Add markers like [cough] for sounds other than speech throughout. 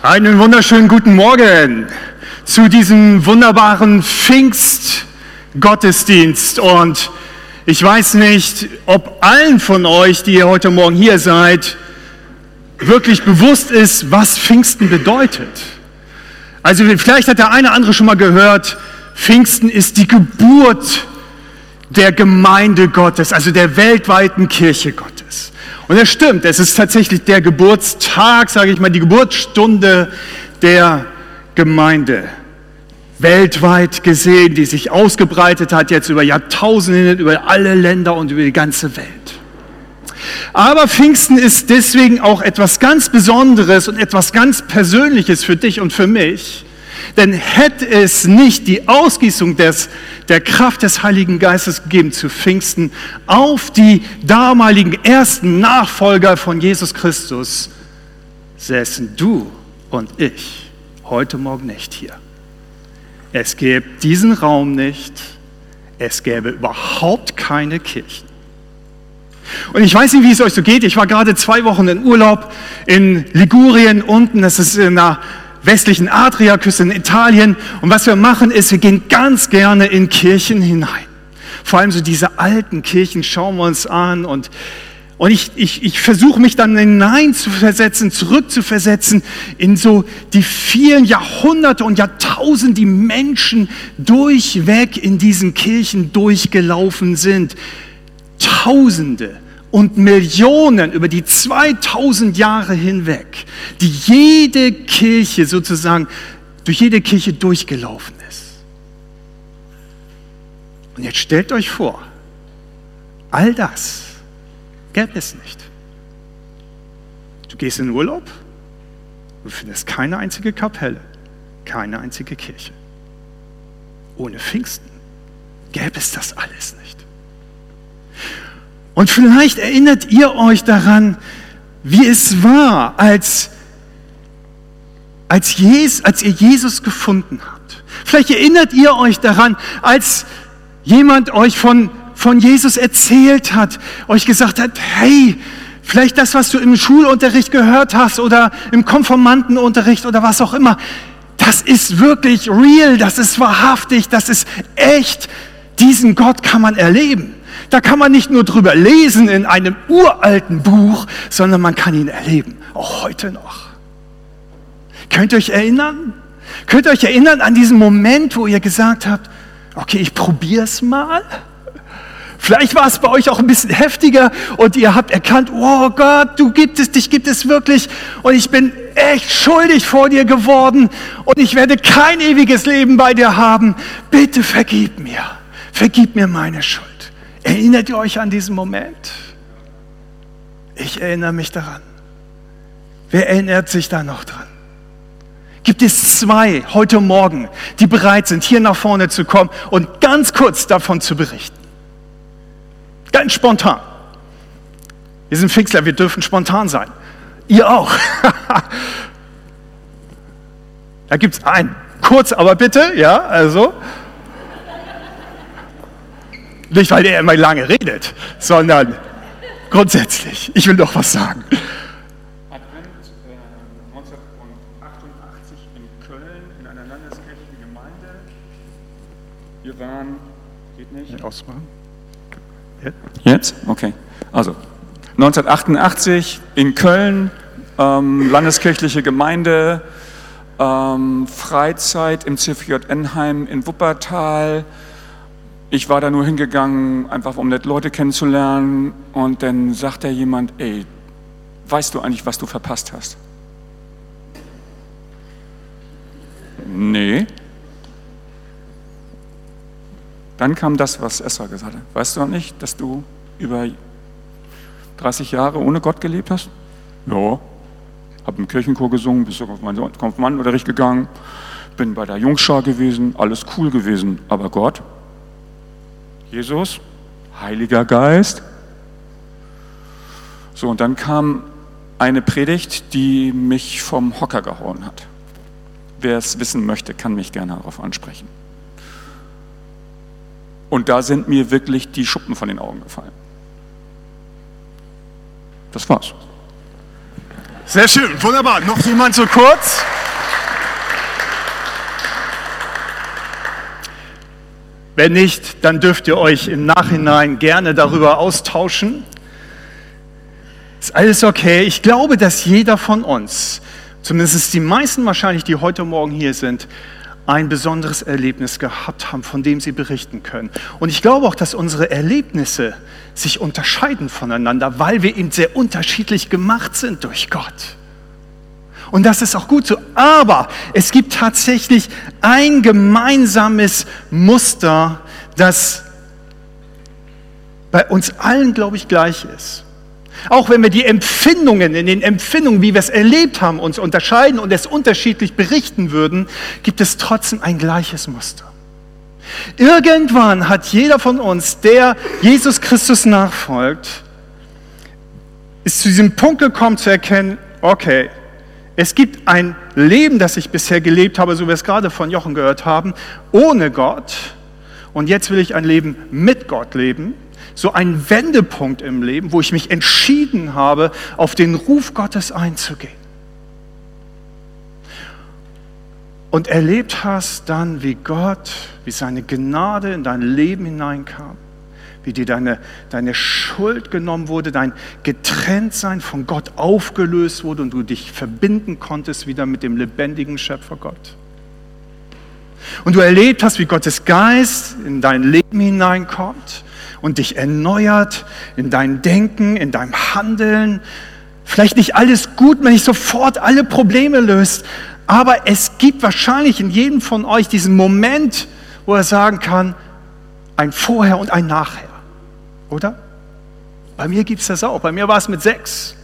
Einen wunderschönen guten Morgen zu diesem wunderbaren Pfingst-Gottesdienst. Und ich weiß nicht, ob allen von euch, die ihr heute Morgen hier seid, wirklich bewusst ist, was Pfingsten bedeutet. Also vielleicht hat der eine oder andere schon mal gehört, Pfingsten ist die Geburt der Gemeinde Gottes, also der weltweiten Kirche Gottes. Und das stimmt, es ist tatsächlich der Geburtstag, sage ich mal, die Geburtsstunde der Gemeinde. Weltweit gesehen, die sich ausgebreitet hat, jetzt über Jahrtausende, über alle Länder und über die ganze Welt. Aber Pfingsten ist deswegen auch etwas ganz Besonderes und etwas ganz Persönliches für dich und für mich. Denn hätte es nicht die Ausgießung des, der Kraft des Heiligen Geistes gegeben zu Pfingsten auf die damaligen ersten Nachfolger von Jesus Christus, säßen du und ich heute Morgen nicht hier. Es gäbe diesen Raum nicht, es gäbe überhaupt keine Kirchen. Und ich weiß nicht, wie es euch so geht. Ich war gerade zwei Wochen in Urlaub in Ligurien unten. Das ist in einer westlichen Adriaküste in Italien. Und was wir machen ist, wir gehen ganz gerne in Kirchen hinein. Vor allem so diese alten Kirchen schauen wir uns an und und ich, ich, ich versuche mich dann hinein zu versetzen, zurückzuversetzen in so die vielen Jahrhunderte und Jahrtausende, die Menschen durchweg in diesen Kirchen durchgelaufen sind. Tausende und Millionen über die 2000 Jahre hinweg, die jede Kirche sozusagen durch jede Kirche durchgelaufen ist. Und jetzt stellt euch vor, all das gäbe es nicht. Du gehst in Urlaub, du findest keine einzige Kapelle, keine einzige Kirche. Ohne Pfingsten gäbe es das alles nicht. Und vielleicht erinnert ihr euch daran, wie es war, als, als, Jesus, als ihr Jesus gefunden habt. Vielleicht erinnert ihr euch daran, als jemand euch von, von Jesus erzählt hat, euch gesagt hat, hey, vielleicht das, was du im Schulunterricht gehört hast oder im Konformantenunterricht oder was auch immer, das ist wirklich real, das ist wahrhaftig, das ist echt. Diesen Gott kann man erleben. Da kann man nicht nur drüber lesen in einem uralten Buch, sondern man kann ihn erleben, auch heute noch. Könnt ihr euch erinnern? Könnt ihr euch erinnern an diesen Moment, wo ihr gesagt habt, okay, ich probiere es mal? Vielleicht war es bei euch auch ein bisschen heftiger und ihr habt erkannt, oh Gott, du gibt es, dich gibt es wirklich und ich bin echt schuldig vor dir geworden und ich werde kein ewiges Leben bei dir haben. Bitte vergib mir, vergib mir meine Schuld. Erinnert ihr euch an diesen Moment? Ich erinnere mich daran. Wer erinnert sich da noch dran? Gibt es zwei heute Morgen, die bereit sind, hier nach vorne zu kommen und ganz kurz davon zu berichten? Ganz spontan. Wir sind Fixler, wir dürfen spontan sein. Ihr auch. [laughs] da gibt es einen. Kurz, aber bitte, ja, also. Nicht, weil er immer lange redet, sondern grundsätzlich. Ich will doch was sagen. Advent äh, 1988 in Köln in einer landeskirchlichen Gemeinde. Wir waren, geht nicht? Ausmachen. Jetzt? Okay. Also 1988 in Köln, ähm, landeskirchliche Gemeinde, ähm, Freizeit im CVJ Enheim in Wuppertal. Ich war da nur hingegangen, einfach um nette Leute kennenzulernen. Und dann sagt da jemand, ey, weißt du eigentlich, was du verpasst hast? Nee. Dann kam das, was Esra gesagt hat. Weißt du nicht, dass du über 30 Jahre ohne Gott gelebt hast? Ja. Hab im Kirchenchor gesungen, bis auf meinen Konfirmandenunterricht gegangen, bin bei der Jungschar gewesen, alles cool gewesen. Aber Gott, Jesus, Heiliger Geist. So, und dann kam eine Predigt, die mich vom Hocker gehauen hat. Wer es wissen möchte, kann mich gerne darauf ansprechen. Und da sind mir wirklich die Schuppen von den Augen gefallen. Das war's. Sehr schön, wunderbar. Noch jemand so kurz? Wenn nicht, dann dürft ihr euch im Nachhinein gerne darüber austauschen. Ist alles okay. Ich glaube, dass jeder von uns, zumindest die meisten wahrscheinlich, die heute Morgen hier sind, ein besonderes Erlebnis gehabt haben, von dem sie berichten können. Und ich glaube auch, dass unsere Erlebnisse sich unterscheiden voneinander, weil wir eben sehr unterschiedlich gemacht sind durch Gott. Und das ist auch gut so. Aber es gibt tatsächlich ein gemeinsames Muster, das bei uns allen, glaube ich, gleich ist. Auch wenn wir die Empfindungen, in den Empfindungen, wie wir es erlebt haben, uns unterscheiden und es unterschiedlich berichten würden, gibt es trotzdem ein gleiches Muster. Irgendwann hat jeder von uns, der Jesus Christus nachfolgt, ist zu diesem Punkt gekommen zu erkennen, okay, es gibt ein Leben, das ich bisher gelebt habe, so wie wir es gerade von Jochen gehört haben, ohne Gott. Und jetzt will ich ein Leben mit Gott leben so ein Wendepunkt im Leben, wo ich mich entschieden habe, auf den Ruf Gottes einzugehen. Und erlebt hast dann, wie Gott, wie seine Gnade in dein Leben hineinkam, wie dir deine, deine Schuld genommen wurde, dein Getrenntsein von Gott aufgelöst wurde und du dich verbinden konntest wieder mit dem lebendigen Schöpfer Gott. Und du erlebt hast, wie Gottes Geist in dein Leben hineinkommt und dich erneuert in dein Denken, in deinem Handeln. Vielleicht nicht alles gut, wenn nicht sofort alle Probleme löst, aber es gibt wahrscheinlich in jedem von euch diesen Moment, wo er sagen kann, ein Vorher und ein Nachher. Oder? Bei mir gibt es das auch. Bei mir war es mit sechs.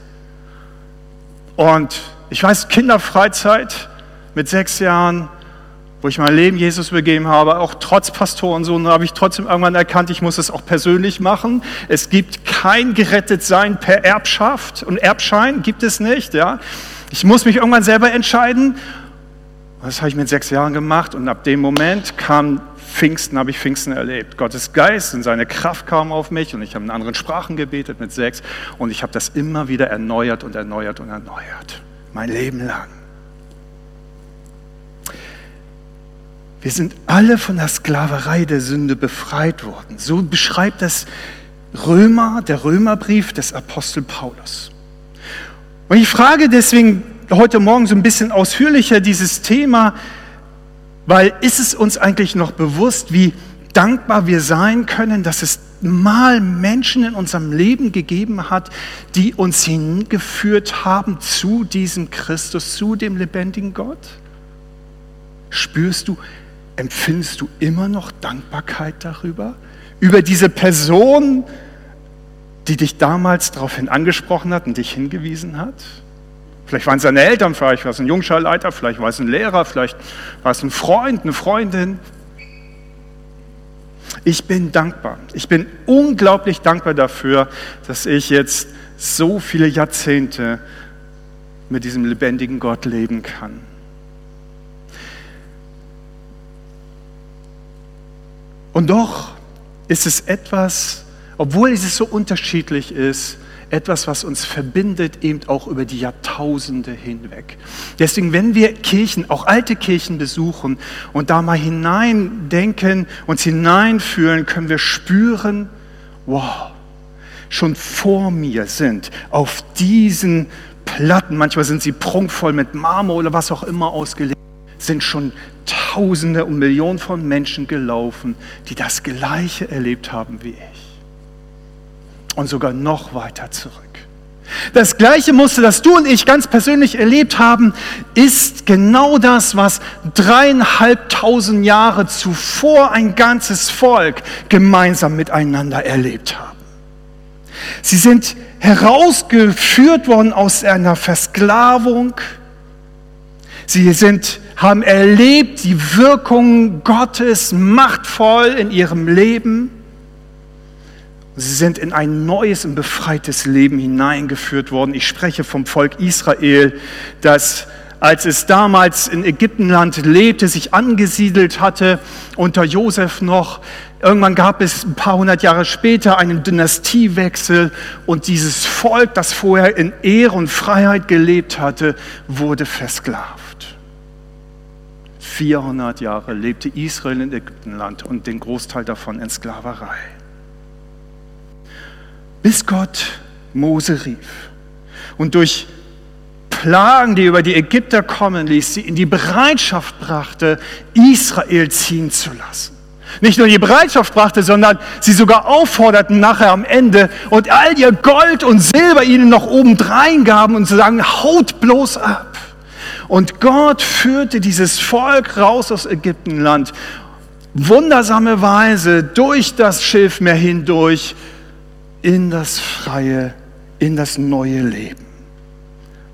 Und ich weiß, Kinderfreizeit mit sechs Jahren, wo ich mein Leben Jesus begeben habe, auch trotz Pastorensohn, habe ich trotzdem irgendwann erkannt, ich muss es auch persönlich machen. Es gibt kein Gerettetsein per Erbschaft und Erbschein gibt es nicht. Ja. Ich muss mich irgendwann selber entscheiden. Das habe ich mit sechs Jahren gemacht und ab dem Moment kam Pfingsten, habe ich Pfingsten erlebt. Gottes Geist und seine Kraft kam auf mich und ich habe in anderen Sprachen gebetet mit sechs und ich habe das immer wieder erneuert und erneuert und erneuert. Mein Leben lang. Wir sind alle von der Sklaverei der Sünde befreit worden. So beschreibt das Römer, der Römerbrief des Apostel Paulus. Und ich frage deswegen heute Morgen so ein bisschen ausführlicher dieses Thema, weil ist es uns eigentlich noch bewusst, wie dankbar wir sein können, dass es mal Menschen in unserem Leben gegeben hat, die uns hingeführt haben zu diesem Christus, zu dem lebendigen Gott? Spürst du, empfindest du immer noch Dankbarkeit darüber? Über diese Person, die dich damals daraufhin angesprochen hat und dich hingewiesen hat? Vielleicht waren es deine Eltern, vielleicht war es ein Jungschulleiter, vielleicht war es ein Lehrer, vielleicht war es ein Freund, eine Freundin. Ich bin dankbar. Ich bin unglaublich dankbar dafür, dass ich jetzt so viele Jahrzehnte mit diesem lebendigen Gott leben kann. Und doch ist es etwas, obwohl es so unterschiedlich ist, etwas, was uns verbindet, eben auch über die Jahrtausende hinweg. Deswegen, wenn wir Kirchen, auch alte Kirchen besuchen und da mal hineindenken, uns hineinfühlen, können wir spüren, wow, schon vor mir sind auf diesen Platten, manchmal sind sie prunkvoll mit Marmor oder was auch immer ausgelegt, sind schon Tausende und Millionen von Menschen gelaufen, die das Gleiche erlebt haben wie ich. Und sogar noch weiter zurück. Das gleiche Muster, das du und ich ganz persönlich erlebt haben, ist genau das, was dreieinhalbtausend Jahre zuvor ein ganzes Volk gemeinsam miteinander erlebt haben. Sie sind herausgeführt worden aus einer Versklavung. Sie sind haben erlebt die Wirkung Gottes machtvoll in ihrem Leben. Sie sind in ein neues und befreites Leben hineingeführt worden. Ich spreche vom Volk Israel, das als es damals in Ägyptenland lebte, sich angesiedelt hatte, unter Josef noch. Irgendwann gab es ein paar hundert Jahre später einen Dynastiewechsel und dieses Volk, das vorher in Ehre und Freiheit gelebt hatte, wurde versklavt. 400 Jahre lebte Israel in Ägyptenland und den Großteil davon in Sklaverei. Bis Gott Mose rief und durch Plagen, die über die Ägypter kommen ließ, sie in die Bereitschaft brachte, Israel ziehen zu lassen. Nicht nur die Bereitschaft brachte, sondern sie sogar aufforderten nachher am Ende und all ihr Gold und Silber ihnen noch obendrein gaben und zu sagen, haut bloß ab. Und Gott führte dieses Volk raus aus Ägyptenland, wundersame Weise durch das Schilfmeer hindurch in das freie, in das neue Leben.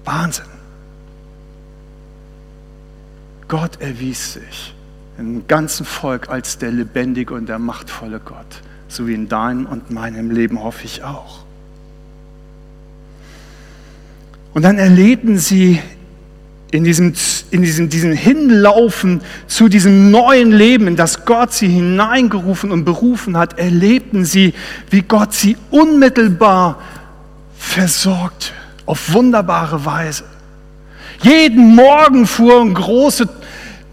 Wahnsinn. Gott erwies sich im ganzen Volk als der lebendige und der machtvolle Gott, so wie in deinem und meinem Leben hoffe ich auch. Und dann erlebten sie in diesem, in diesem, diesem Hinlaufen zu diesem neuen Leben, in das Gott sie hineingerufen und berufen hat, erlebten sie, wie Gott sie unmittelbar versorgte auf wunderbare Weise. Jeden Morgen fuhren große,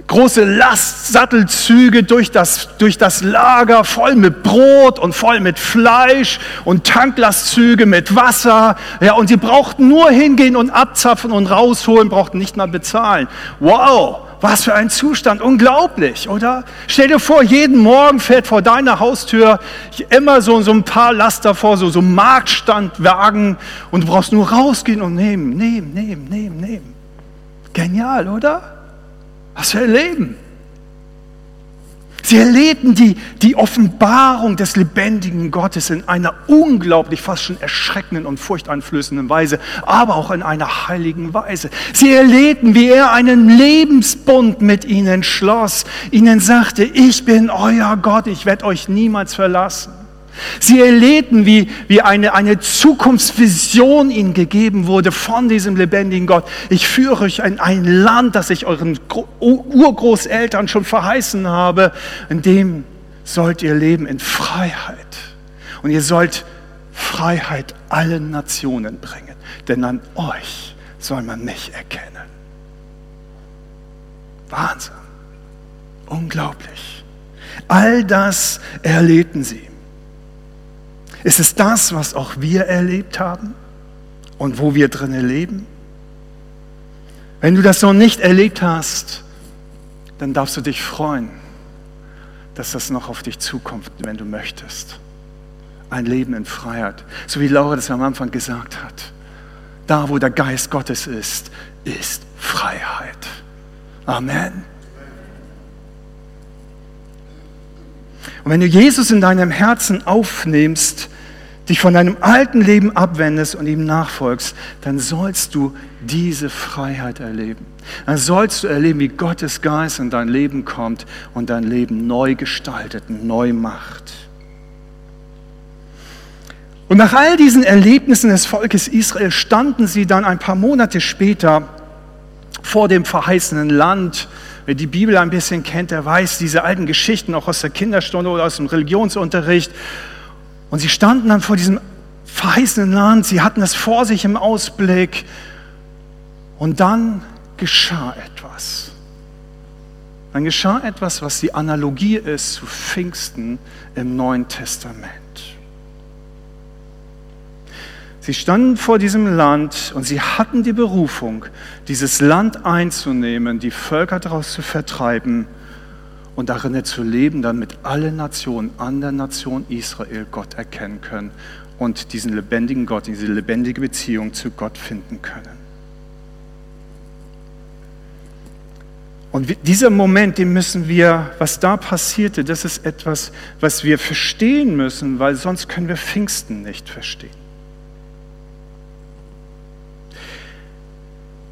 große Lastsattelzüge durch das, durch das Lager, voll mit Brot und voll mit Fleisch und Tanklastzüge mit Wasser. Ja, und sie brauchten nur hingehen und abzapfen und rausholen, brauchten nicht mal bezahlen. Wow! Was für ein Zustand, unglaublich, oder? Stell dir vor, jeden Morgen fährt vor deiner Haustür immer so, so ein paar Laster vor, so, so Marktstandwagen und du brauchst nur rausgehen und nehmen, nehmen, nehmen, nehmen, nehmen. Genial, oder? Was für ein Leben. Sie erlebten die, die Offenbarung des lebendigen Gottes in einer unglaublich, fast schon erschreckenden und furchteinflößenden Weise, aber auch in einer heiligen Weise. Sie erlebten, wie er einen Lebensbund mit ihnen schloss, ihnen sagte, ich bin euer Gott, ich werde euch niemals verlassen. Sie erlebten, wie, wie eine, eine Zukunftsvision ihnen gegeben wurde von diesem lebendigen Gott. Ich führe euch in ein Land, das ich euren Urgroßeltern schon verheißen habe, in dem sollt ihr leben in Freiheit. Und ihr sollt Freiheit allen Nationen bringen, denn an euch soll man mich erkennen. Wahnsinn. Unglaublich. All das erlebten sie. Ist es das, was auch wir erlebt haben und wo wir drinnen leben? Wenn du das noch nicht erlebt hast, dann darfst du dich freuen, dass das noch auf dich zukommt, wenn du möchtest. Ein Leben in Freiheit, so wie Laura das am Anfang gesagt hat. Da, wo der Geist Gottes ist, ist Freiheit. Amen. Und wenn du Jesus in deinem Herzen aufnimmst, dich von deinem alten Leben abwendest und ihm nachfolgst, dann sollst du diese Freiheit erleben. Dann sollst du erleben, wie Gottes Geist in dein Leben kommt und dein Leben neu gestaltet, neu macht. Und nach all diesen Erlebnissen des Volkes Israel standen sie dann ein paar Monate später vor dem verheißenen Land, Wer die Bibel ein bisschen kennt, der weiß diese alten Geschichten auch aus der Kinderstunde oder aus dem Religionsunterricht. Und sie standen dann vor diesem verheißenen Land, sie hatten es vor sich im Ausblick. Und dann geschah etwas. Dann geschah etwas, was die Analogie ist zu Pfingsten im Neuen Testament. Sie standen vor diesem Land und sie hatten die Berufung, dieses Land einzunehmen, die Völker daraus zu vertreiben und darin zu leben, damit alle Nationen an der Nation Israel Gott erkennen können und diesen lebendigen Gott, diese lebendige Beziehung zu Gott finden können. Und dieser Moment, den müssen wir, was da passierte, das ist etwas, was wir verstehen müssen, weil sonst können wir Pfingsten nicht verstehen.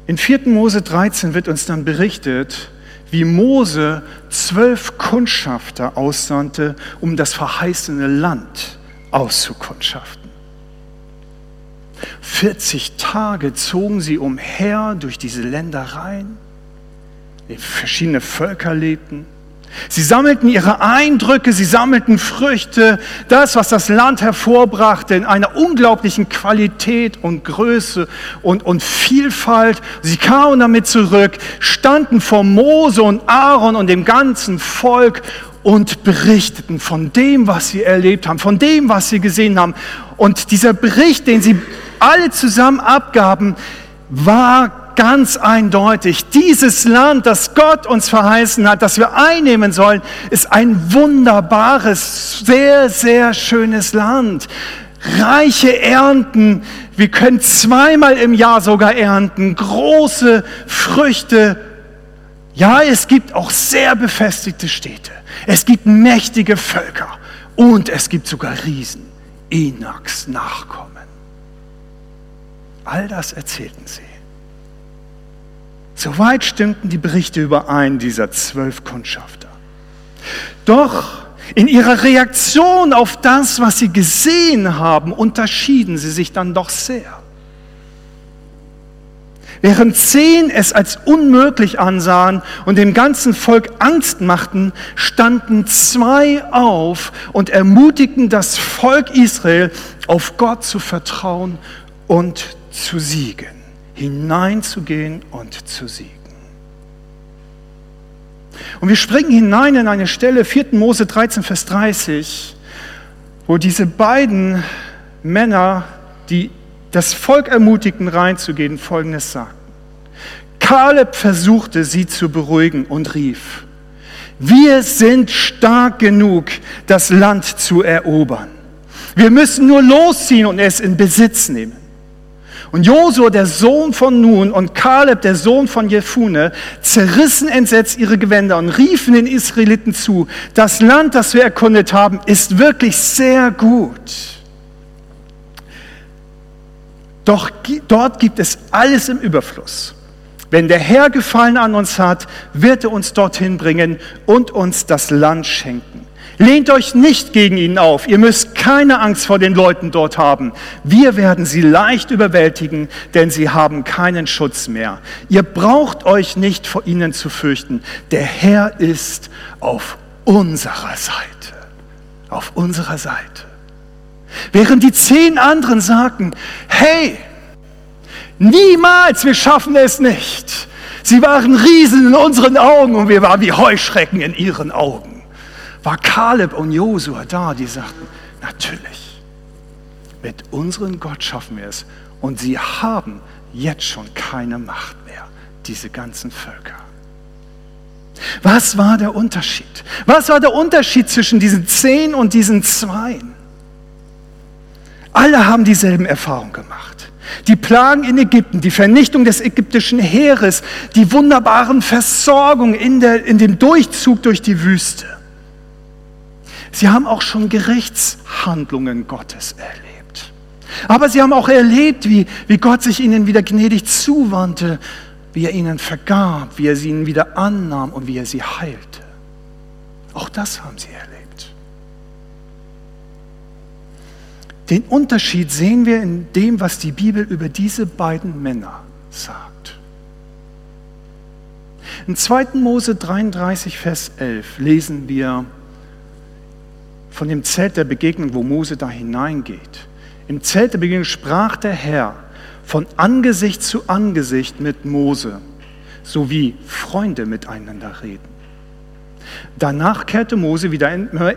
In 4. Mose 13 wird uns dann berichtet, wie Mose zwölf Kundschafter aussandte, um das verheißene Land auszukundschaften. 40 Tage zogen sie umher durch diese Ländereien, in verschiedene Völker lebten. Sie sammelten ihre Eindrücke, sie sammelten Früchte, das, was das Land hervorbrachte, in einer unglaublichen Qualität und Größe und, und Vielfalt. Sie kamen damit zurück, standen vor Mose und Aaron und dem ganzen Volk und berichteten von dem, was sie erlebt haben, von dem, was sie gesehen haben. Und dieser Bericht, den sie alle zusammen abgaben, war ganz eindeutig, dieses Land, das Gott uns verheißen hat, das wir einnehmen sollen, ist ein wunderbares, sehr, sehr schönes Land. Reiche Ernten, wir können zweimal im Jahr sogar ernten, große Früchte. Ja, es gibt auch sehr befestigte Städte. Es gibt mächtige Völker und es gibt sogar Riesen, Enaks Nachkommen. All das erzählten sie. Soweit stimmten die Berichte überein dieser zwölf Kundschafter. Doch in ihrer Reaktion auf das, was sie gesehen haben, unterschieden sie sich dann doch sehr. Während zehn es als unmöglich ansahen und dem ganzen Volk Angst machten, standen zwei auf und ermutigten das Volk Israel, auf Gott zu vertrauen und zu siegen hineinzugehen und zu siegen. Und wir springen hinein in eine Stelle, 4. Mose 13, Vers 30, wo diese beiden Männer, die das Volk ermutigten, reinzugehen, Folgendes sagten. Kaleb versuchte sie zu beruhigen und rief, wir sind stark genug, das Land zu erobern. Wir müssen nur losziehen und es in Besitz nehmen. Und Josua, der Sohn von Nun, und Kaleb, der Sohn von Jefune, zerrissen entsetzt ihre Gewänder und riefen den Israeliten zu, das Land, das wir erkundet haben, ist wirklich sehr gut. Doch dort gibt es alles im Überfluss. Wenn der Herr Gefallen an uns hat, wird er uns dorthin bringen und uns das Land schenken. Lehnt euch nicht gegen ihn auf. Ihr müsst keine Angst vor den Leuten dort haben. Wir werden sie leicht überwältigen, denn sie haben keinen Schutz mehr. Ihr braucht euch nicht vor ihnen zu fürchten. Der Herr ist auf unserer Seite. Auf unserer Seite. Während die zehn anderen sagten, hey, niemals, wir schaffen es nicht. Sie waren Riesen in unseren Augen und wir waren wie Heuschrecken in ihren Augen war Kaleb und Josua da, die sagten, natürlich, mit unserem Gott schaffen wir es. Und sie haben jetzt schon keine Macht mehr, diese ganzen Völker. Was war der Unterschied? Was war der Unterschied zwischen diesen zehn und diesen zweien? Alle haben dieselben Erfahrungen gemacht. Die Plagen in Ägypten, die Vernichtung des ägyptischen Heeres, die wunderbaren Versorgung in, der, in dem Durchzug durch die Wüste. Sie haben auch schon Gerichtshandlungen Gottes erlebt. Aber sie haben auch erlebt, wie, wie Gott sich ihnen wieder gnädig zuwandte, wie er ihnen vergab, wie er sie ihnen wieder annahm und wie er sie heilte. Auch das haben sie erlebt. Den Unterschied sehen wir in dem, was die Bibel über diese beiden Männer sagt. In 2. Mose 33, Vers 11 lesen wir, von dem Zelt der Begegnung, wo Mose da hineingeht. Im Zelt der Begegnung sprach der Herr von Angesicht zu Angesicht mit Mose, so wie Freunde miteinander reden. Danach kehrte Mose wieder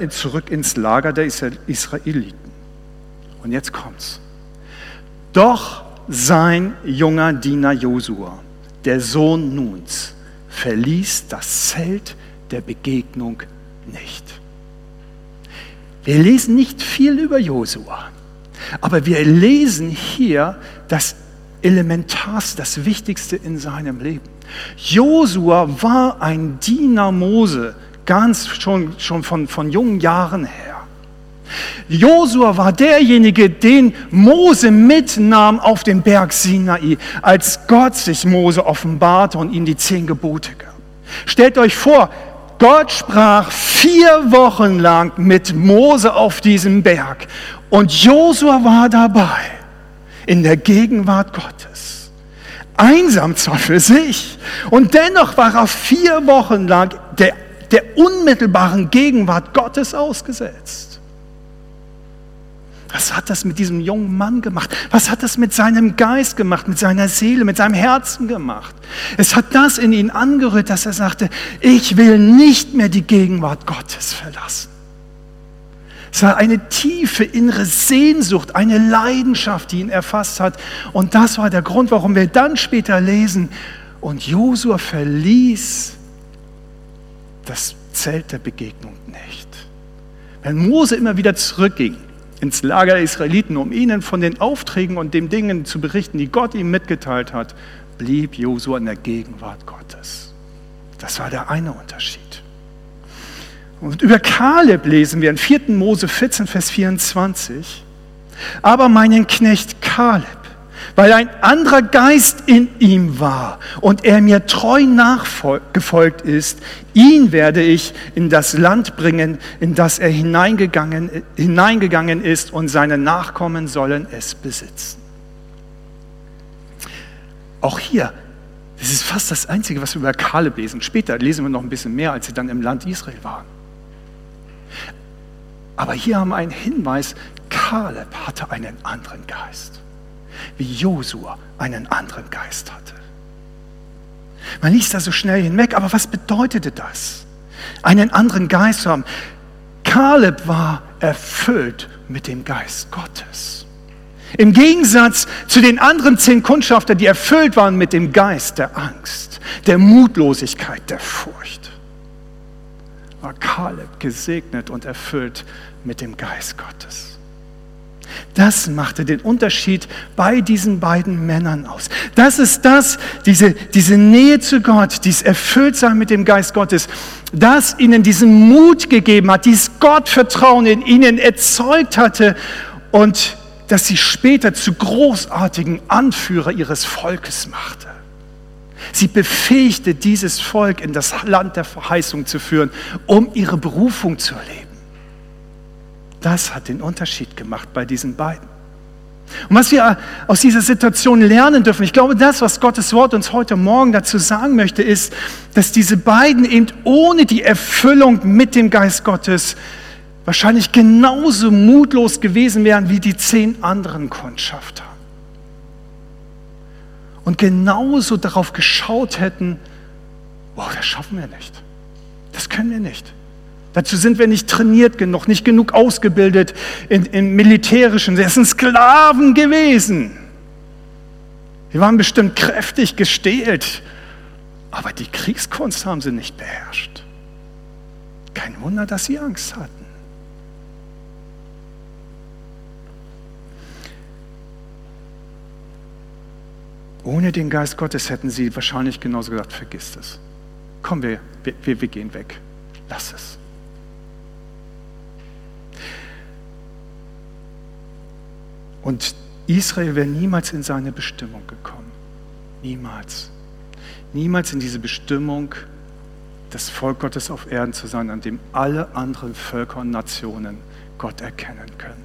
zurück ins Lager der Israeliten. Und jetzt kommt's. Doch sein junger Diener Josua, der Sohn Nuns, verließ das Zelt der Begegnung nicht. Wir lesen nicht viel über Josua, aber wir lesen hier das Elementarste, das Wichtigste in seinem Leben. Josua war ein Diener Mose, ganz schon, schon von, von jungen Jahren her. Josua war derjenige, den Mose mitnahm auf den Berg Sinai, als Gott sich Mose offenbarte und ihm die zehn Gebote gab. Stellt euch vor, Gott sprach vier Wochen lang mit Mose auf diesem Berg und Josua war dabei. in der Gegenwart Gottes. Einsam zwar für sich, und dennoch war er vier Wochen lang der, der unmittelbaren Gegenwart Gottes ausgesetzt. Was hat das mit diesem jungen Mann gemacht? Was hat das mit seinem Geist gemacht, mit seiner Seele, mit seinem Herzen gemacht? Es hat das in ihn angerührt, dass er sagte, ich will nicht mehr die Gegenwart Gottes verlassen. Es war eine tiefe innere Sehnsucht, eine Leidenschaft, die ihn erfasst hat. Und das war der Grund, warum wir dann später lesen, und Josua verließ das Zelt der Begegnung nicht. Wenn Mose immer wieder zurückging, ins Lager der Israeliten, um ihnen von den Aufträgen und den Dingen zu berichten, die Gott ihm mitgeteilt hat, blieb Josua in der Gegenwart Gottes. Das war der eine Unterschied. Und über Kaleb lesen wir in 4. Mose 14, Vers 24. Aber meinen Knecht Kaleb weil ein anderer Geist in ihm war und er mir treu nachgefolgt ist, ihn werde ich in das Land bringen, in das er hineingegangen, hineingegangen ist und seine Nachkommen sollen es besitzen. Auch hier, das ist fast das Einzige, was wir über Kaleb lesen. Später lesen wir noch ein bisschen mehr, als sie dann im Land Israel waren. Aber hier haben wir einen Hinweis, Kaleb hatte einen anderen Geist wie Josua einen anderen Geist hatte. Man liest da so schnell hinweg, aber was bedeutete das? Einen anderen Geist haben. Kaleb war erfüllt mit dem Geist Gottes. Im Gegensatz zu den anderen zehn Kundschafter, die erfüllt waren mit dem Geist der Angst, der Mutlosigkeit, der Furcht, war Kaleb gesegnet und erfüllt mit dem Geist Gottes. Das machte den Unterschied bei diesen beiden Männern aus. Das ist das, diese, diese Nähe zu Gott, dieses Erfülltsein mit dem Geist Gottes, das ihnen diesen Mut gegeben hat, dieses Gottvertrauen in ihnen erzeugt hatte und das sie später zu großartigen Anführer ihres Volkes machte. Sie befähigte dieses Volk in das Land der Verheißung zu führen, um ihre Berufung zu erleben. Das hat den Unterschied gemacht bei diesen beiden. Und was wir aus dieser Situation lernen dürfen, ich glaube, das, was Gottes Wort uns heute Morgen dazu sagen möchte, ist, dass diese beiden eben ohne die Erfüllung mit dem Geist Gottes wahrscheinlich genauso mutlos gewesen wären wie die zehn anderen Kundschafter. Und genauso darauf geschaut hätten, wow, das schaffen wir nicht. Das können wir nicht. Dazu sind wir nicht trainiert genug, nicht genug ausgebildet in, im Militärischen. Sie sind Sklaven gewesen. Sie waren bestimmt kräftig gestählt, aber die Kriegskunst haben sie nicht beherrscht. Kein Wunder, dass sie Angst hatten. Ohne den Geist Gottes hätten sie wahrscheinlich genauso gesagt, vergiss es. Komm, wir, wir, wir gehen weg. Lass es. Und Israel wäre niemals in seine Bestimmung gekommen. Niemals. Niemals in diese Bestimmung, das Volk Gottes auf Erden zu sein, an dem alle anderen Völker und Nationen Gott erkennen können.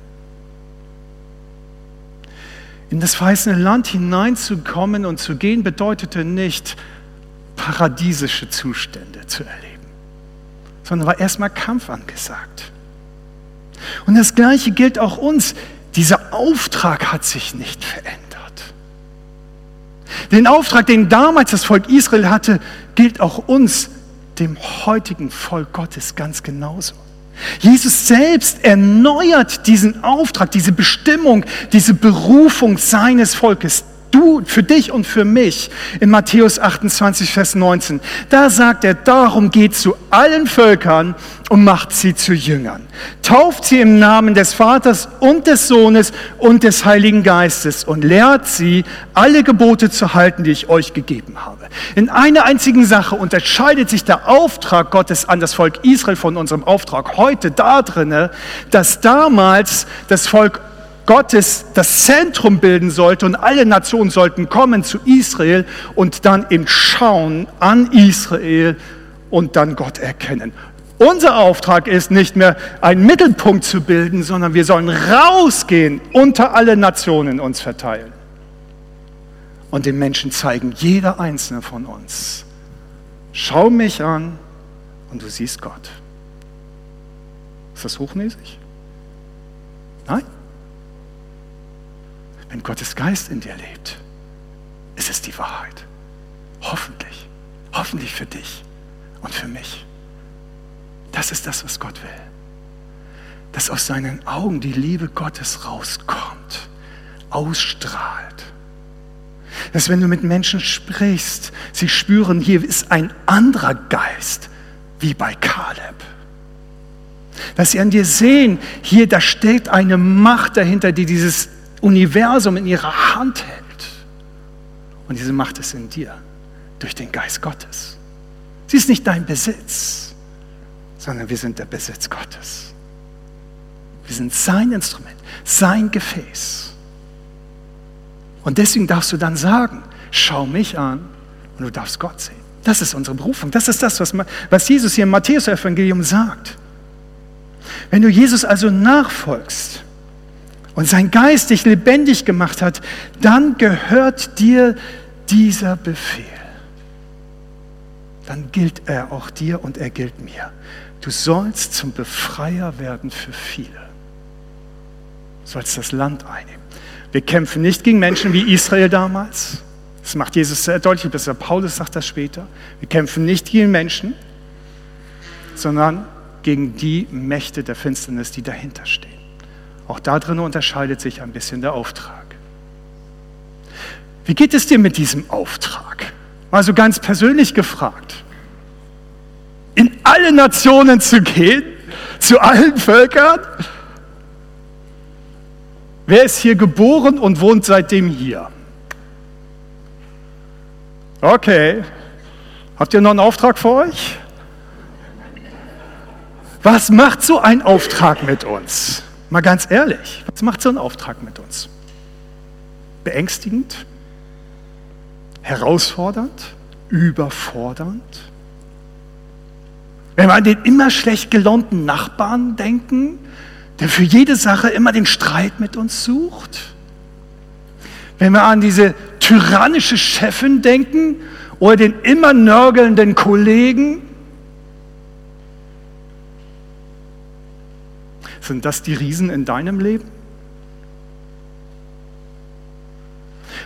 In das verheißene Land hineinzukommen und zu gehen bedeutete nicht, paradiesische Zustände zu erleben, sondern war erstmal Kampf angesagt. Und das Gleiche gilt auch uns. Dieser Auftrag hat sich nicht verändert. Den Auftrag, den damals das Volk Israel hatte, gilt auch uns, dem heutigen Volk Gottes, ganz genauso. Jesus selbst erneuert diesen Auftrag, diese Bestimmung, diese Berufung seines Volkes du, für dich und für mich in Matthäus 28, Vers 19. Da sagt er, darum geht zu allen Völkern und macht sie zu Jüngern. Tauft sie im Namen des Vaters und des Sohnes und des Heiligen Geistes und lehrt sie, alle Gebote zu halten, die ich euch gegeben habe. In einer einzigen Sache unterscheidet sich der Auftrag Gottes an das Volk Israel von unserem Auftrag heute darin, dass damals das Volk Gottes das Zentrum bilden sollte und alle Nationen sollten kommen zu Israel und dann im Schauen an Israel und dann Gott erkennen. Unser Auftrag ist nicht mehr einen Mittelpunkt zu bilden, sondern wir sollen rausgehen, unter alle Nationen uns verteilen. und den Menschen zeigen, jeder einzelne von uns. Schau mich an und du siehst Gott. Ist das hochnäsig? Nein. Wenn Gottes Geist in dir lebt, ist es die Wahrheit. Hoffentlich. Hoffentlich für dich und für mich. Das ist das, was Gott will. Dass aus seinen Augen die Liebe Gottes rauskommt, ausstrahlt. Dass wenn du mit Menschen sprichst, sie spüren, hier ist ein anderer Geist, wie bei Kaleb. Dass sie an dir sehen, hier, da steht eine Macht dahinter, die dieses Universum in ihrer Hand hält. Und diese Macht ist in dir, durch den Geist Gottes. Sie ist nicht dein Besitz, sondern wir sind der Besitz Gottes. Wir sind sein Instrument, sein Gefäß. Und deswegen darfst du dann sagen, schau mich an und du darfst Gott sehen. Das ist unsere Berufung. Das ist das, was, Jesus hier im Matthäus-Evangelium sagt. Wenn du Jesus also nachfolgst und sein Geist dich lebendig gemacht hat, dann gehört dir dieser Befehl. Dann gilt er auch dir und er gilt mir. Du sollst zum Befreier werden für viele. Du sollst das Land einnehmen. Wir kämpfen nicht gegen Menschen wie Israel damals. Das macht Jesus sehr deutlich, besser Paulus sagt das später. Wir kämpfen nicht gegen Menschen, sondern gegen die Mächte der Finsternis, die dahinter stehen. Auch darin unterscheidet sich ein bisschen der Auftrag. Wie geht es dir mit diesem Auftrag? Mal so ganz persönlich gefragt. In alle Nationen zu gehen, zu allen Völkern? Wer ist hier geboren und wohnt seitdem hier? Okay. Habt ihr noch einen Auftrag für euch? Was macht so ein Auftrag mit uns? Mal ganz ehrlich, was macht so ein Auftrag mit uns? Beängstigend? Herausfordernd? Überfordernd? Wenn wir an den immer schlecht gelaunten Nachbarn denken, der für jede Sache immer den Streit mit uns sucht? Wenn wir an diese tyrannische Chefin denken oder den immer nörgelnden Kollegen, Sind das die Riesen in deinem Leben?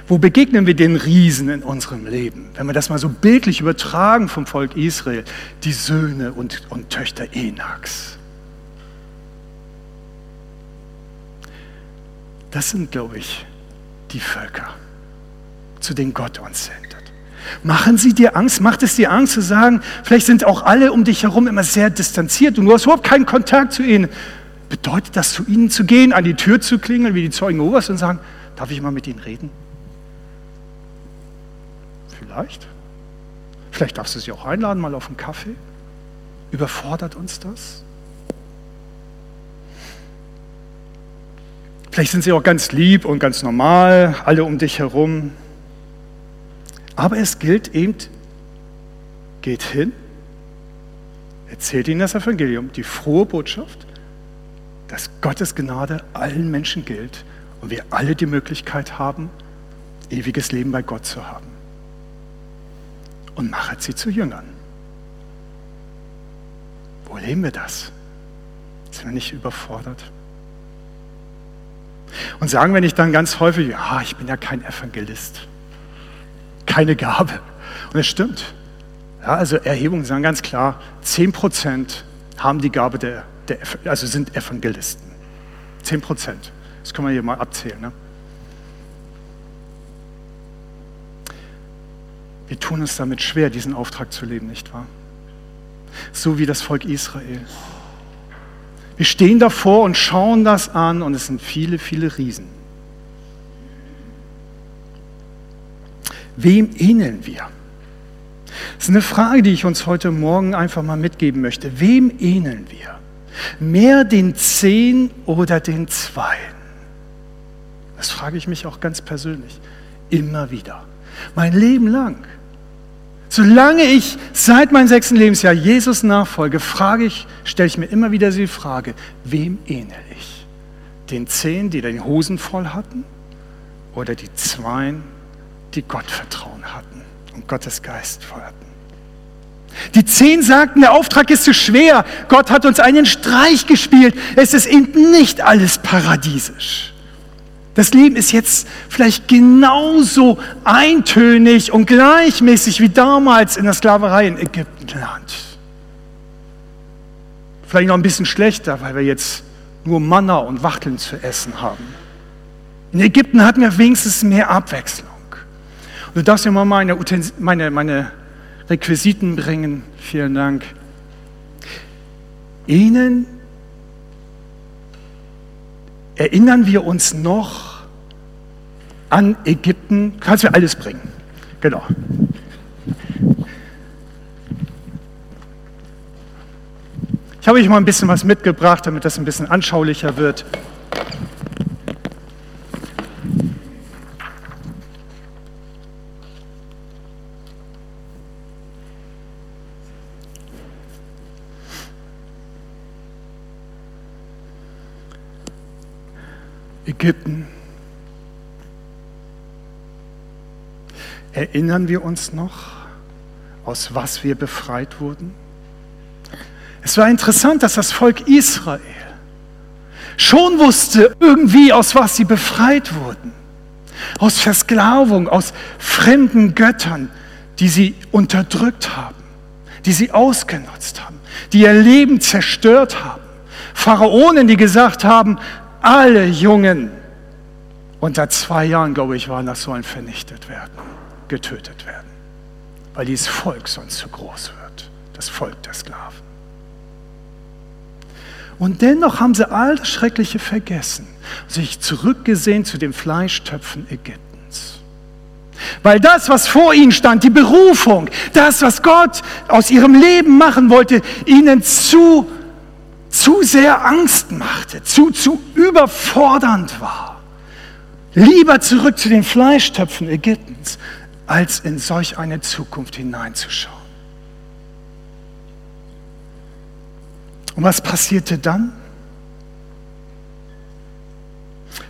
Wo begegnen wir den Riesen in unserem Leben? Wenn wir das mal so bildlich übertragen vom Volk Israel, die Söhne und, und Töchter Enaks. Das sind, glaube ich, die Völker, zu denen Gott uns sendet. Machen sie dir Angst? Macht es dir Angst zu sagen, vielleicht sind auch alle um dich herum immer sehr distanziert und du hast überhaupt keinen Kontakt zu ihnen. Bedeutet das, zu ihnen zu gehen, an die Tür zu klingeln, wie die Zeugen Jehovas und sagen, darf ich mal mit ihnen reden? Vielleicht. Vielleicht darfst du sie auch einladen, mal auf einen Kaffee. Überfordert uns das? Vielleicht sind sie auch ganz lieb und ganz normal, alle um dich herum. Aber es gilt eben, geht hin, erzählt ihnen das Evangelium, die frohe Botschaft dass Gottes Gnade allen Menschen gilt und wir alle die Möglichkeit haben, ewiges Leben bei Gott zu haben. Und machet sie zu Jüngern. Wo leben wir das? Sind wir nicht überfordert? Und sagen wir nicht dann ganz häufig, ja, ich bin ja kein Evangelist, keine Gabe. Und es stimmt. Ja, also Erhebungen sagen ganz klar, 10% haben die Gabe der der, also sind Evangelisten. 10 Prozent. Das können wir hier mal abzählen. Ne? Wir tun uns damit schwer, diesen Auftrag zu leben, nicht wahr? So wie das Volk Israel. Wir stehen davor und schauen das an und es sind viele, viele Riesen. Wem ähneln wir? Das ist eine Frage, die ich uns heute Morgen einfach mal mitgeben möchte. Wem ähneln wir? Mehr den Zehn oder den Zweien? Das frage ich mich auch ganz persönlich. Immer wieder. Mein Leben lang. Solange ich seit meinem sechsten Lebensjahr Jesus nachfolge, frage ich, stelle ich mir immer wieder die Frage, wem ähnele ich? Den Zehn, die den Hosen voll hatten? Oder die Zweien, die Gottvertrauen hatten und Gottes Geist feuerten. Die zehn sagten, der Auftrag ist zu schwer. Gott hat uns einen Streich gespielt. Es ist eben nicht alles paradiesisch. Das Leben ist jetzt vielleicht genauso eintönig und gleichmäßig wie damals in der Sklaverei in Ägyptenland. Vielleicht noch ein bisschen schlechter, weil wir jetzt nur Manna und Wachteln zu essen haben. In Ägypten hatten wir wenigstens mehr Abwechslung. Und du darfst mir mal meine, meine, meine Requisiten bringen. Vielen Dank. Ihnen erinnern wir uns noch an Ägypten. Kannst du alles bringen. Genau. Ich habe euch mal ein bisschen was mitgebracht, damit das ein bisschen anschaulicher wird. Ägypten. Erinnern wir uns noch, aus was wir befreit wurden? Es war interessant, dass das Volk Israel schon wusste irgendwie, aus was sie befreit wurden. Aus Versklavung, aus fremden Göttern, die sie unterdrückt haben, die sie ausgenutzt haben, die ihr Leben zerstört haben. Pharaonen, die gesagt haben, alle Jungen unter zwei Jahren, glaube ich, waren das, sollen vernichtet werden, getötet werden, weil dieses Volk sonst zu groß wird, das Volk der Sklaven. Und dennoch haben sie all das Schreckliche vergessen, sich zurückgesehen zu den Fleischtöpfen Ägyptens. Weil das, was vor ihnen stand, die Berufung, das, was Gott aus ihrem Leben machen wollte, ihnen zu zu sehr Angst machte, zu, zu überfordernd war. Lieber zurück zu den Fleischtöpfen Ägyptens, als in solch eine Zukunft hineinzuschauen. Und was passierte dann?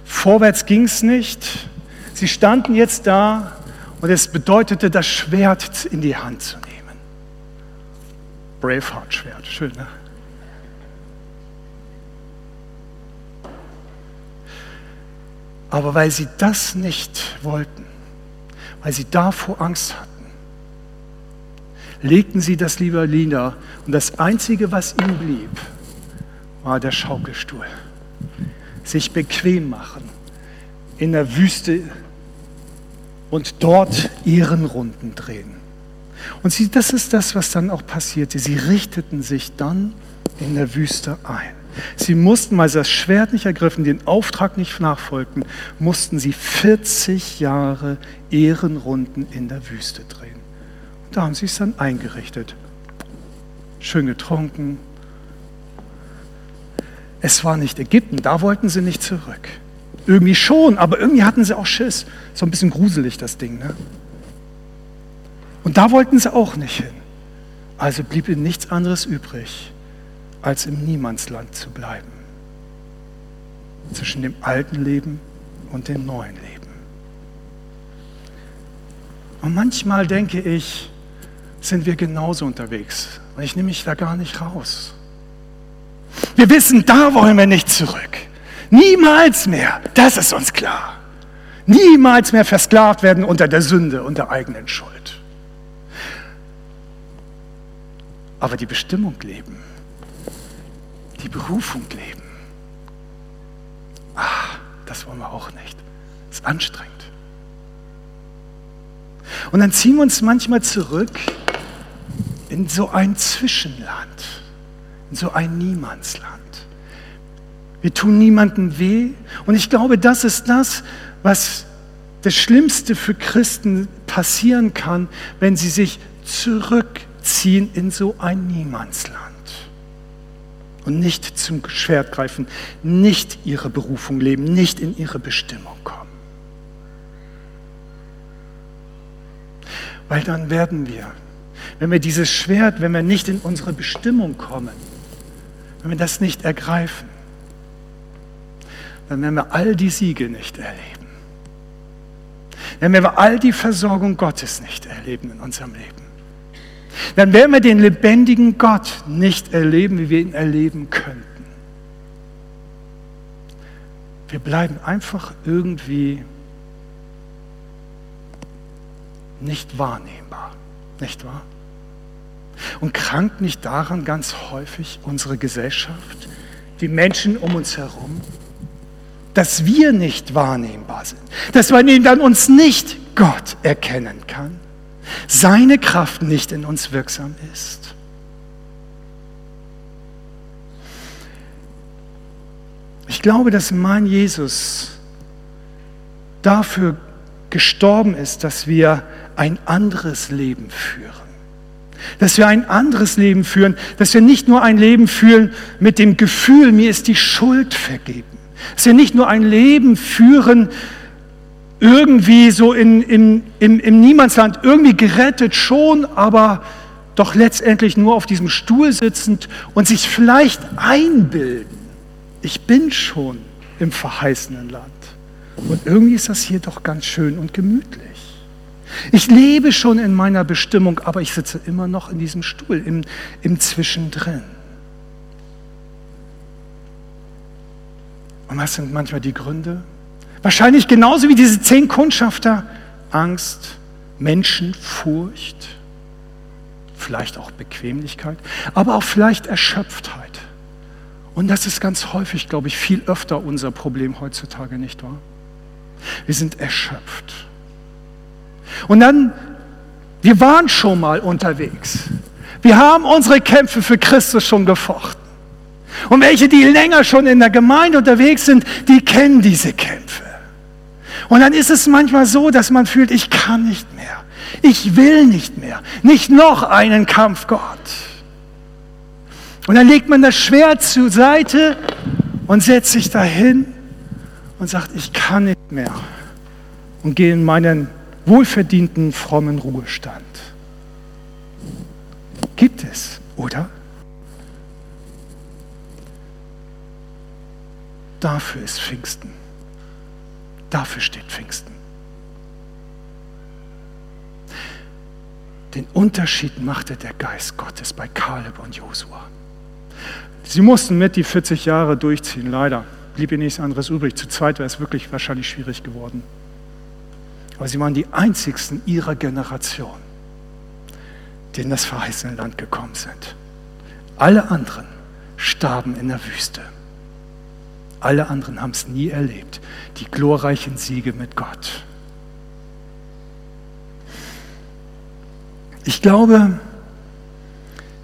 Vorwärts ging es nicht. Sie standen jetzt da und es bedeutete, das Schwert in die Hand zu nehmen. Braveheart-Schwert, schön, ne? Aber weil sie das nicht wollten, weil sie davor Angst hatten, legten sie das lieber nieder. Und das Einzige, was ihnen blieb, war der Schaukelstuhl. Sich bequem machen in der Wüste und dort ihren Runden drehen. Und sie, das ist das, was dann auch passierte. Sie richteten sich dann in der Wüste ein. Sie mussten, weil sie das Schwert nicht ergriffen, den Auftrag nicht nachfolgten, mussten sie 40 Jahre Ehrenrunden in der Wüste drehen. Und da haben sie es dann eingerichtet. Schön getrunken. Es war nicht Ägypten, da wollten sie nicht zurück. Irgendwie schon, aber irgendwie hatten sie auch Schiss. So ein bisschen gruselig das Ding. Ne? Und da wollten sie auch nicht hin. Also blieb ihnen nichts anderes übrig, als im Niemandsland zu bleiben. Zwischen dem alten Leben und dem neuen Leben. Und manchmal denke ich, sind wir genauso unterwegs. Und ich nehme mich da gar nicht raus. Wir wissen, da wollen wir nicht zurück. Niemals mehr. Das ist uns klar. Niemals mehr versklavt werden unter der Sünde und der eigenen Schuld. Aber die Bestimmung leben die Berufung leben. Ah, das wollen wir auch nicht. Das ist anstrengend. Und dann ziehen wir uns manchmal zurück in so ein Zwischenland, in so ein Niemandsland. Wir tun niemandem weh. Und ich glaube, das ist das, was das Schlimmste für Christen passieren kann, wenn sie sich zurückziehen in so ein Niemandsland und nicht zum Schwert greifen, nicht ihre Berufung leben, nicht in ihre Bestimmung kommen. Weil dann werden wir, wenn wir dieses Schwert, wenn wir nicht in unsere Bestimmung kommen, wenn wir das nicht ergreifen, dann werden wir all die Siege nicht erleben. Wenn wir all die Versorgung Gottes nicht erleben in unserem Leben, dann werden wir den lebendigen Gott nicht erleben, wie wir ihn erleben könnten. Wir bleiben einfach irgendwie nicht wahrnehmbar, nicht wahr? Und krankt nicht daran ganz häufig unsere Gesellschaft, die Menschen um uns herum, dass wir nicht wahrnehmbar sind, dass man in uns nicht Gott erkennen kann, seine Kraft nicht in uns wirksam ist. Ich glaube, dass mein Jesus dafür gestorben ist, dass wir ein anderes Leben führen. Dass wir ein anderes Leben führen, dass wir nicht nur ein Leben führen mit dem Gefühl, mir ist die Schuld vergeben. Dass wir nicht nur ein Leben führen, irgendwie so in, in, im, im Niemandsland, irgendwie gerettet schon, aber doch letztendlich nur auf diesem Stuhl sitzend und sich vielleicht einbilden, ich bin schon im verheißenen Land. Und irgendwie ist das hier doch ganz schön und gemütlich. Ich lebe schon in meiner Bestimmung, aber ich sitze immer noch in diesem Stuhl, im, im Zwischendrin. Und was sind manchmal die Gründe? Wahrscheinlich genauso wie diese zehn Kundschafter. Angst, Menschenfurcht, vielleicht auch Bequemlichkeit, aber auch vielleicht Erschöpftheit. Und das ist ganz häufig, glaube ich, viel öfter unser Problem heutzutage, nicht wahr? Wir sind erschöpft. Und dann, wir waren schon mal unterwegs. Wir haben unsere Kämpfe für Christus schon gefochten. Und welche, die länger schon in der Gemeinde unterwegs sind, die kennen diese Kämpfe. Und dann ist es manchmal so, dass man fühlt, ich kann nicht mehr. Ich will nicht mehr. Nicht noch einen Kampf, Gott. Und dann legt man das Schwert zur Seite und setzt sich dahin und sagt, ich kann nicht mehr. Und gehe in meinen wohlverdienten, frommen Ruhestand. Gibt es, oder? Dafür ist Pfingsten. Dafür steht Pfingsten. Den Unterschied machte der Geist Gottes bei Kaleb und Josua. Sie mussten mit die 40 Jahre durchziehen, leider. Blieb ihnen nichts anderes übrig. Zu zweit wäre es wirklich wahrscheinlich schwierig geworden. Aber sie waren die einzigsten ihrer Generation, die in das verheißene Land gekommen sind. Alle anderen starben in der Wüste. Alle anderen haben es nie erlebt. Die glorreichen Siege mit Gott. Ich glaube,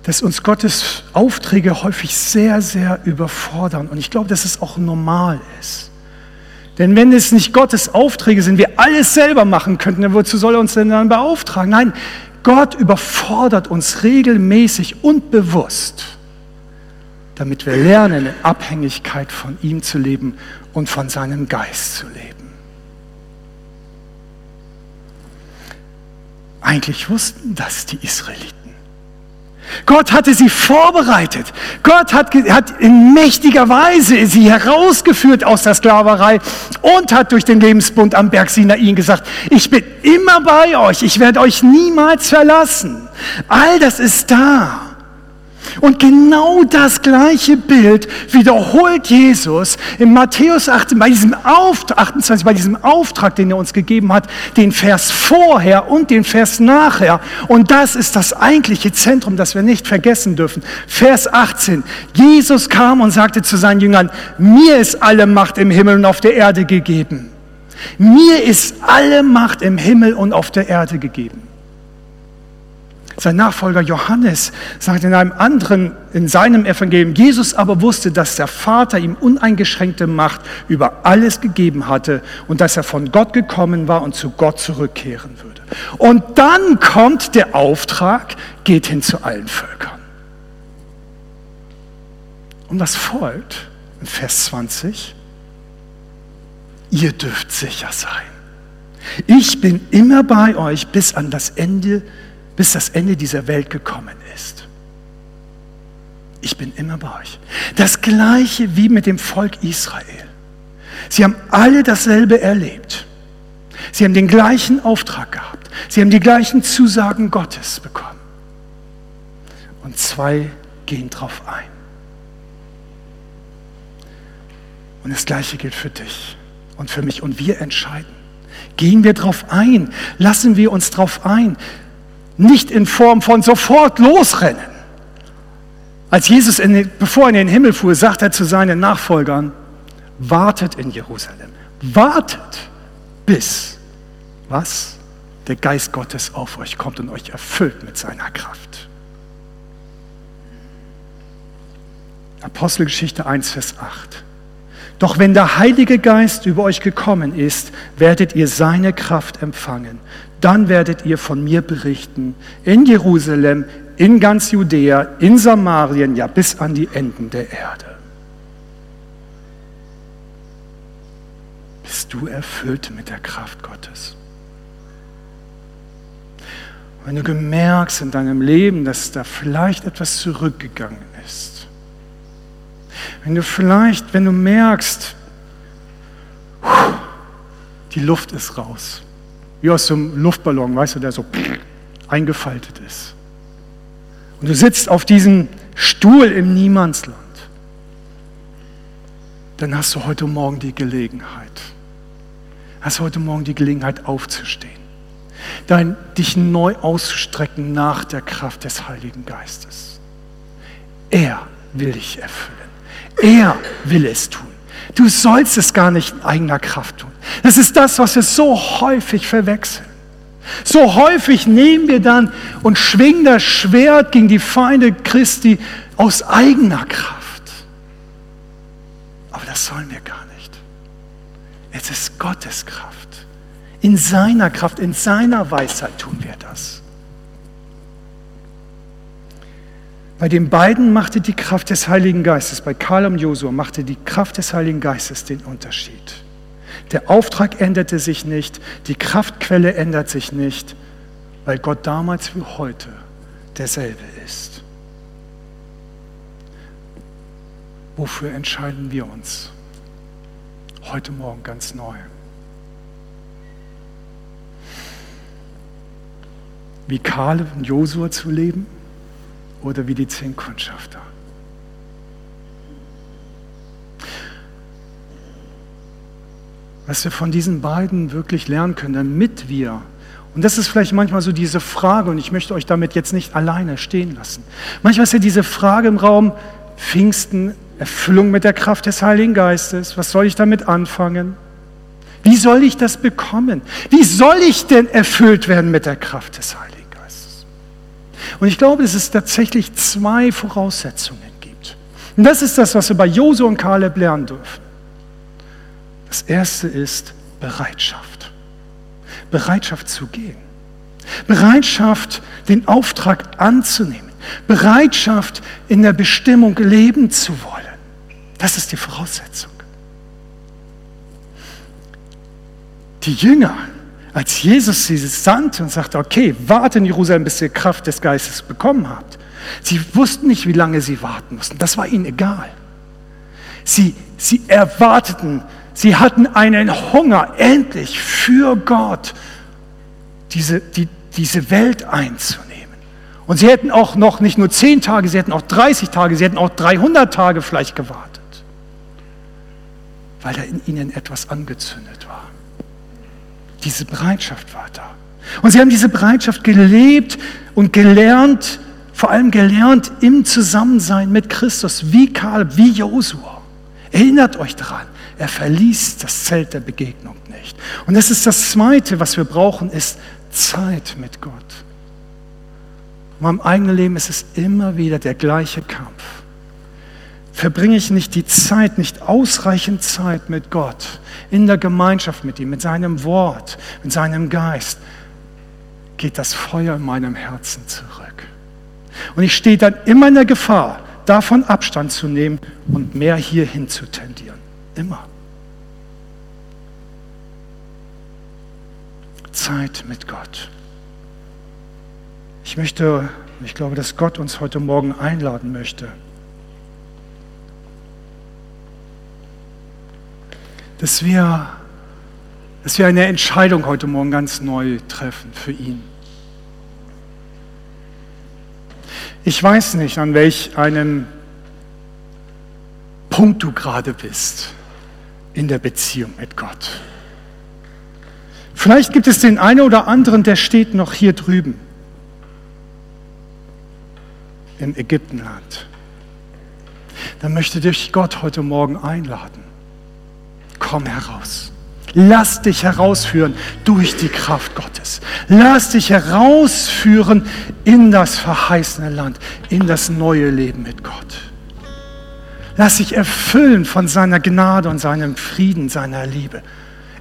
dass uns Gottes Aufträge häufig sehr, sehr überfordern. Und ich glaube, dass es auch normal ist. Denn wenn es nicht Gottes Aufträge sind, wir alles selber machen könnten, dann wozu soll er uns denn dann beauftragen? Nein, Gott überfordert uns regelmäßig und bewusst damit wir lernen, in Abhängigkeit von ihm zu leben und von seinem Geist zu leben. Eigentlich wussten das die Israeliten. Gott hatte sie vorbereitet. Gott hat, hat, in mächtiger Weise sie herausgeführt aus der Sklaverei und hat durch den Lebensbund am Berg Sinai gesagt, ich bin immer bei euch, ich werde euch niemals verlassen. All das ist da. Und genau das gleiche Bild wiederholt Jesus in Matthäus 18, bei diesem Auftrag, 28, bei diesem Auftrag, den er uns gegeben hat, den Vers vorher und den Vers nachher. Und das ist das eigentliche Zentrum, das wir nicht vergessen dürfen. Vers 18. Jesus kam und sagte zu seinen Jüngern, mir ist alle Macht im Himmel und auf der Erde gegeben. Mir ist alle Macht im Himmel und auf der Erde gegeben. Sein Nachfolger Johannes sagt in einem anderen, in seinem Evangelium, Jesus aber wusste, dass der Vater ihm uneingeschränkte Macht über alles gegeben hatte und dass er von Gott gekommen war und zu Gott zurückkehren würde. Und dann kommt der Auftrag, geht hin zu allen Völkern. Und was folgt in Vers 20? Ihr dürft sicher sein. Ich bin immer bei euch bis an das Ende der bis das Ende dieser Welt gekommen ist. Ich bin immer bei euch. Das gleiche wie mit dem Volk Israel. Sie haben alle dasselbe erlebt. Sie haben den gleichen Auftrag gehabt. Sie haben die gleichen Zusagen Gottes bekommen. Und zwei gehen drauf ein. Und das Gleiche gilt für dich und für mich. Und wir entscheiden. Gehen wir drauf ein? Lassen wir uns drauf ein? Nicht in Form von sofort losrennen. Als Jesus, in, bevor er in den Himmel fuhr, sagt er zu seinen Nachfolgern, wartet in Jerusalem. Wartet bis, was? Der Geist Gottes auf euch kommt und euch erfüllt mit seiner Kraft. Apostelgeschichte 1, Vers 8. Doch wenn der Heilige Geist über euch gekommen ist, werdet ihr seine Kraft empfangen. Dann werdet ihr von mir berichten in Jerusalem, in ganz Judäa, in Samarien, ja bis an die Enden der Erde. Bist du erfüllt mit der Kraft Gottes? Wenn du gemerkst in deinem Leben, dass da vielleicht etwas zurückgegangen ist, wenn du vielleicht, wenn du merkst, die Luft ist raus, wie aus so einem Luftballon, weißt du, der so eingefaltet ist. Und du sitzt auf diesem Stuhl im Niemandsland, dann hast du heute Morgen die Gelegenheit, hast heute Morgen die Gelegenheit aufzustehen, dein, dich neu auszustrecken nach der Kraft des Heiligen Geistes. Er will dich erfüllen. Er will es tun. Du sollst es gar nicht in eigener Kraft tun. Das ist das, was wir so häufig verwechseln. So häufig nehmen wir dann und schwingen das Schwert gegen die Feinde Christi aus eigener Kraft. Aber das sollen wir gar nicht. Es ist Gottes Kraft. In seiner Kraft, in seiner Weisheit tun wir das. Bei den beiden machte die Kraft des Heiligen Geistes, bei Karl und Josua machte die Kraft des Heiligen Geistes den Unterschied. Der Auftrag änderte sich nicht, die Kraftquelle ändert sich nicht, weil Gott damals wie heute derselbe ist. Wofür entscheiden wir uns heute Morgen ganz neu? Wie Kaleb und Josua zu leben oder wie die zehn Kundschafter? was wir von diesen beiden wirklich lernen können, damit wir, und das ist vielleicht manchmal so diese Frage, und ich möchte euch damit jetzt nicht alleine stehen lassen. Manchmal ist ja diese Frage im Raum, Pfingsten, Erfüllung mit der Kraft des Heiligen Geistes, was soll ich damit anfangen? Wie soll ich das bekommen? Wie soll ich denn erfüllt werden mit der Kraft des Heiligen? Und ich glaube, dass es tatsächlich zwei Voraussetzungen gibt. Und das ist das, was wir bei Jose und Kaleb lernen dürfen. Das erste ist Bereitschaft. Bereitschaft zu gehen. Bereitschaft, den Auftrag anzunehmen. Bereitschaft, in der Bestimmung leben zu wollen. Das ist die Voraussetzung. Die Jünger, als Jesus sie sandte und sagte, okay, warte in Jerusalem, bis ihr Kraft des Geistes bekommen habt. Sie wussten nicht, wie lange sie warten mussten. Das war ihnen egal. Sie, sie erwarteten Sie hatten einen Hunger, endlich für Gott diese, die, diese Welt einzunehmen. Und sie hätten auch noch nicht nur zehn Tage, sie hätten auch 30 Tage, sie hätten auch 300 Tage vielleicht gewartet, weil da in ihnen etwas angezündet war. Diese Bereitschaft war da. Und sie haben diese Bereitschaft gelebt und gelernt, vor allem gelernt im Zusammensein mit Christus, wie Kalb, wie Josua. Erinnert euch daran, er verließ das Zelt der Begegnung nicht. Und das ist das Zweite, was wir brauchen, ist Zeit mit Gott. In meinem eigenen Leben ist es immer wieder der gleiche Kampf. Verbringe ich nicht die Zeit, nicht ausreichend Zeit mit Gott, in der Gemeinschaft mit ihm, mit seinem Wort, mit seinem Geist, geht das Feuer in meinem Herzen zurück. Und ich stehe dann immer in der Gefahr, davon Abstand zu nehmen und mehr hierhin zu tendieren. Immer. Zeit mit Gott. Ich möchte, ich glaube, dass Gott uns heute Morgen einladen möchte, dass wir dass wir eine Entscheidung heute Morgen ganz neu treffen für ihn. Ich weiß nicht, an welch einem Punkt du gerade bist in der Beziehung mit Gott. Vielleicht gibt es den einen oder anderen, der steht noch hier drüben im Ägyptenland. Dann möchte dich Gott heute Morgen einladen. Komm heraus. Lass dich herausführen durch die Kraft Gottes. Lass dich herausführen in das verheißene Land, in das neue Leben mit Gott. Lass dich erfüllen von seiner Gnade und seinem Frieden, seiner Liebe.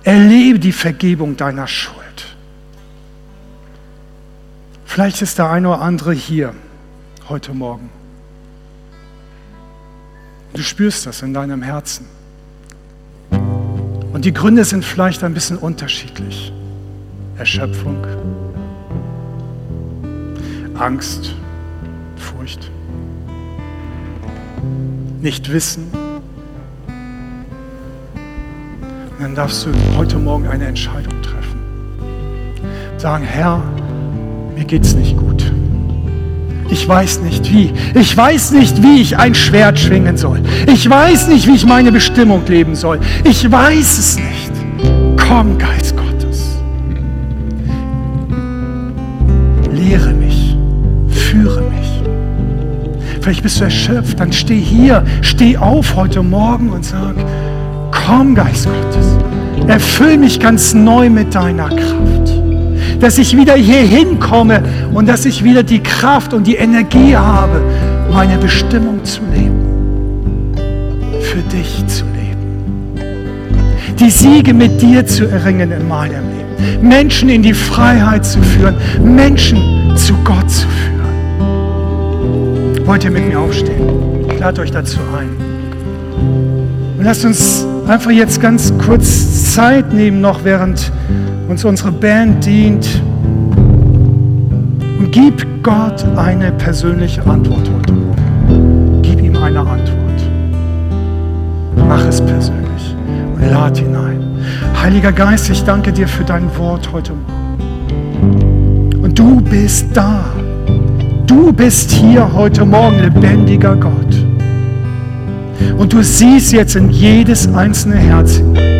Erlebe die Vergebung deiner Schuld. Vielleicht ist der eine oder andere hier heute Morgen. Du spürst das in deinem Herzen. Und die Gründe sind vielleicht ein bisschen unterschiedlich. Erschöpfung, Angst, Furcht, nicht wissen. Und dann darfst du heute Morgen eine Entscheidung treffen. Sagen, Herr, mir geht's nicht gut. Ich weiß nicht wie. Ich weiß nicht, wie ich ein Schwert schwingen soll. Ich weiß nicht, wie ich meine Bestimmung leben soll. Ich weiß es nicht. Komm, Geist Gottes. Lehre mich. Führe mich. Vielleicht bist du erschöpft. Dann steh hier. Steh auf heute Morgen und sag, komm, Geist Gottes. Erfüll mich ganz neu mit deiner Kraft dass ich wieder hier hinkomme und dass ich wieder die Kraft und die Energie habe, meine Bestimmung zu leben, für dich zu leben, die Siege mit dir zu erringen in meinem Leben, Menschen in die Freiheit zu führen, Menschen zu Gott zu führen. Wollt ihr mit mir aufstehen? Ich lade euch dazu ein. Und lasst uns einfach jetzt ganz kurz Zeit nehmen, noch während uns unsere Band dient. Und gib Gott eine persönliche Antwort heute Morgen. Gib ihm eine Antwort. Mach es persönlich und lad ihn ein. Heiliger Geist, ich danke dir für dein Wort heute Morgen. Und du bist da. Du bist hier heute Morgen, lebendiger Gott. Und du siehst jetzt in jedes einzelne Herz hinein.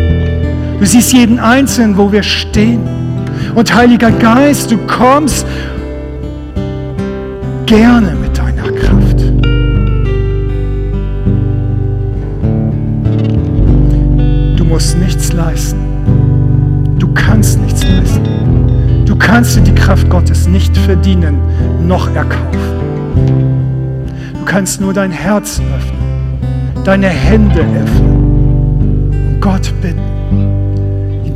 Du siehst jeden Einzelnen, wo wir stehen. Und Heiliger Geist, du kommst gerne mit deiner Kraft. Du musst nichts leisten. Du kannst nichts leisten. Du kannst dir die Kraft Gottes nicht verdienen noch erkaufen. Du kannst nur dein Herz öffnen, deine Hände öffnen und Gott bitten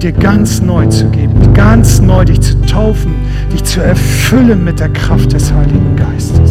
dir ganz neu zu geben, ganz neu dich zu taufen, dich zu erfüllen mit der Kraft des Heiligen Geistes.